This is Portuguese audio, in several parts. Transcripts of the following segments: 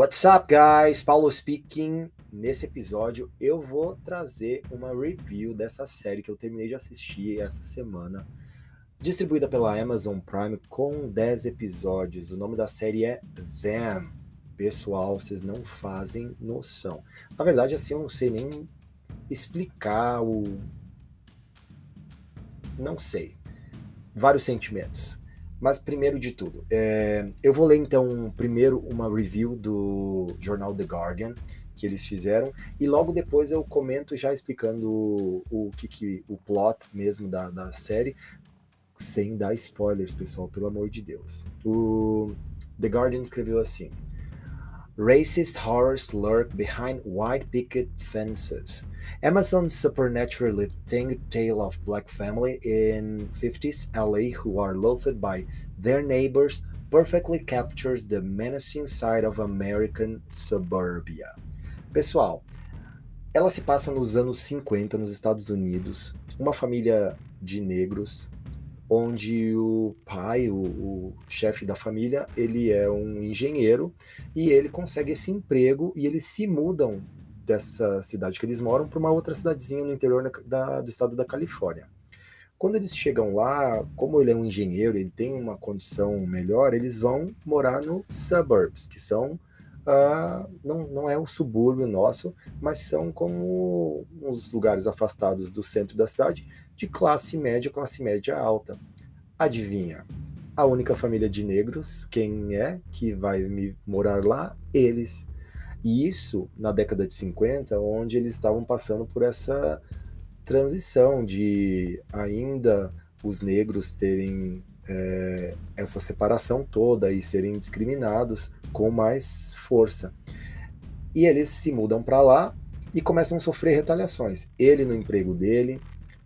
What's up, guys? Paulo speaking. Nesse episódio eu vou trazer uma review dessa série que eu terminei de assistir essa semana, distribuída pela Amazon Prime com 10 episódios. O nome da série é Them. Pessoal, vocês não fazem noção. Na verdade, assim, eu não sei nem explicar o. Não sei. Vários sentimentos. Mas primeiro de tudo, é, eu vou ler então primeiro uma review do jornal The Guardian que eles fizeram e logo depois eu comento já explicando o, o que, que o plot mesmo da, da série sem dar spoilers, pessoal, pelo amor de Deus. O The Guardian escreveu assim: Racist horrors lurk behind white picket fences. Amazon's supernaturally tame tale of black family in 50s LA who are loathed by their neighbors perfectly captures the menacing side of American suburbia. Pessoal, ela se passa nos anos 50 nos Estados Unidos, uma família de negros, onde o pai, o, o chefe da família, ele é um engenheiro e ele consegue esse emprego e eles se mudam dessa cidade que eles moram para uma outra cidadezinha no interior da, do estado da Califórnia. Quando eles chegam lá, como ele é um engenheiro, ele tem uma condição melhor, eles vão morar no suburbs, que são Uh, não, não é o subúrbio nosso, mas são como uns lugares afastados do centro da cidade, de classe média, classe média alta. Adivinha? A única família de negros, quem é que vai me morar lá? Eles. E isso na década de 50, onde eles estavam passando por essa transição de ainda os negros terem é, essa separação toda e serem discriminados com mais força. E eles se mudam para lá e começam a sofrer retaliações. Ele no emprego dele,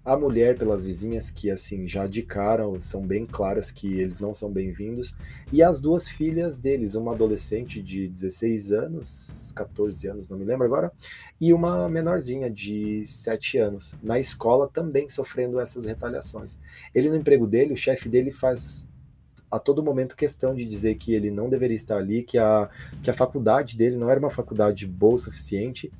a mulher pelas vizinhas que assim já de cara são bem claras que eles não são bem-vindos e as duas filhas deles, uma adolescente de 16 anos, 14 anos, não me lembro agora, e uma menorzinha de 7 anos, na escola também sofrendo essas retaliações. Ele no emprego dele, o chefe dele faz a todo momento questão de dizer que ele não deveria estar ali, que a, que a faculdade dele não era uma faculdade boa o suficiente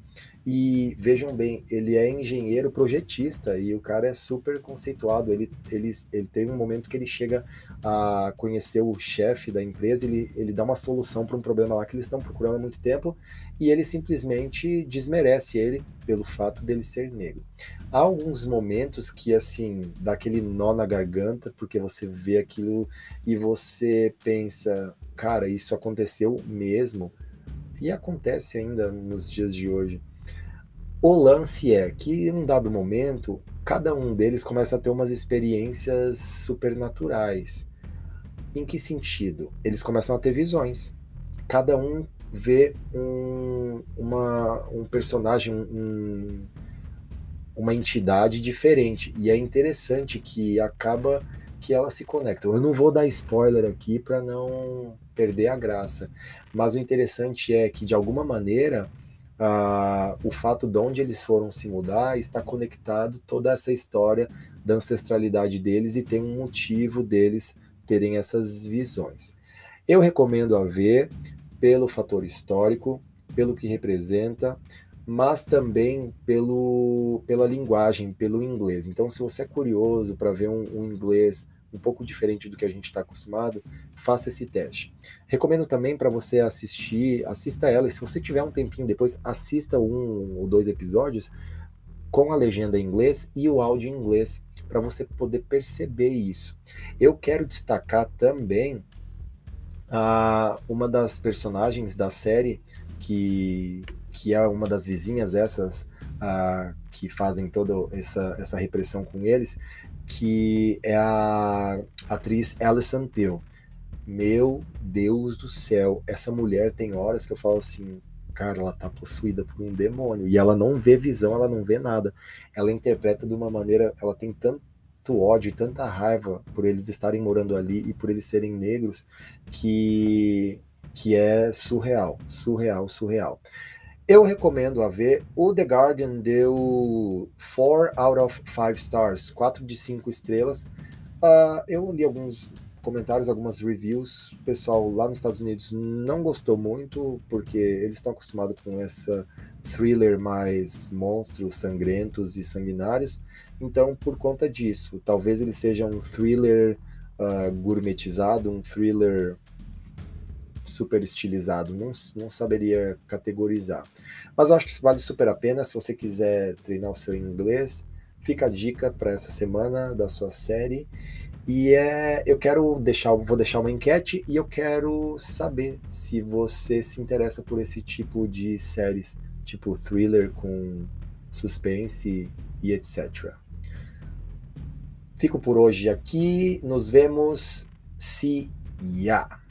e vejam bem, ele é engenheiro projetista e o cara é super conceituado. Ele, ele, ele teve um momento que ele chega a conhecer o chefe da empresa, ele, ele dá uma solução para um problema lá que eles estão procurando há muito tempo e ele simplesmente desmerece ele pelo fato dele ser negro. Há alguns momentos que, assim, dá aquele nó na garganta, porque você vê aquilo e você pensa, cara, isso aconteceu mesmo. E acontece ainda nos dias de hoje. O lance é que, em um dado momento, cada um deles começa a ter umas experiências supernaturais. Em que sentido? Eles começam a ter visões. Cada um vê um, uma, um personagem, um, uma entidade diferente. E é interessante que acaba que ela se conecta. Eu não vou dar spoiler aqui para não perder a graça, mas o interessante é que, de alguma maneira, o fato de onde eles foram se mudar está conectado toda essa história da ancestralidade deles e tem um motivo deles terem essas visões. Eu recomendo a ver pelo fator histórico, pelo que representa, mas também pelo, pela linguagem, pelo inglês. Então, se você é curioso para ver um, um inglês um pouco diferente do que a gente está acostumado, faça esse teste. Recomendo também para você assistir, assista ela, e se você tiver um tempinho depois, assista um ou dois episódios com a legenda em inglês e o áudio em inglês, para você poder perceber isso. Eu quero destacar também a, uma das personagens da série que, que é uma das vizinhas essas a, que fazem toda essa, essa repressão com eles, que é a atriz Alison Pill. Meu Deus do céu, essa mulher tem horas que eu falo assim, cara, ela tá possuída por um demônio e ela não vê visão, ela não vê nada. Ela interpreta de uma maneira, ela tem tanto ódio e tanta raiva por eles estarem morando ali e por eles serem negros que que é surreal, surreal, surreal. Eu recomendo a ver. O The Guardian deu 4 out of 5 stars, 4 de 5 estrelas. Uh, eu li alguns comentários, algumas reviews. O pessoal lá nos Estados Unidos não gostou muito, porque eles estão acostumados com essa thriller mais monstros, sangrentos e sanguinários. Então, por conta disso, talvez ele seja um thriller uh, gourmetizado, um thriller super estilizado, não, não saberia categorizar. Mas eu acho que isso vale super a pena. Se você quiser treinar o seu inglês, fica a dica para essa semana da sua série. E é, eu quero deixar, vou deixar uma enquete e eu quero saber se você se interessa por esse tipo de séries, tipo thriller com suspense e etc. Fico por hoje aqui, nos vemos. Se ya.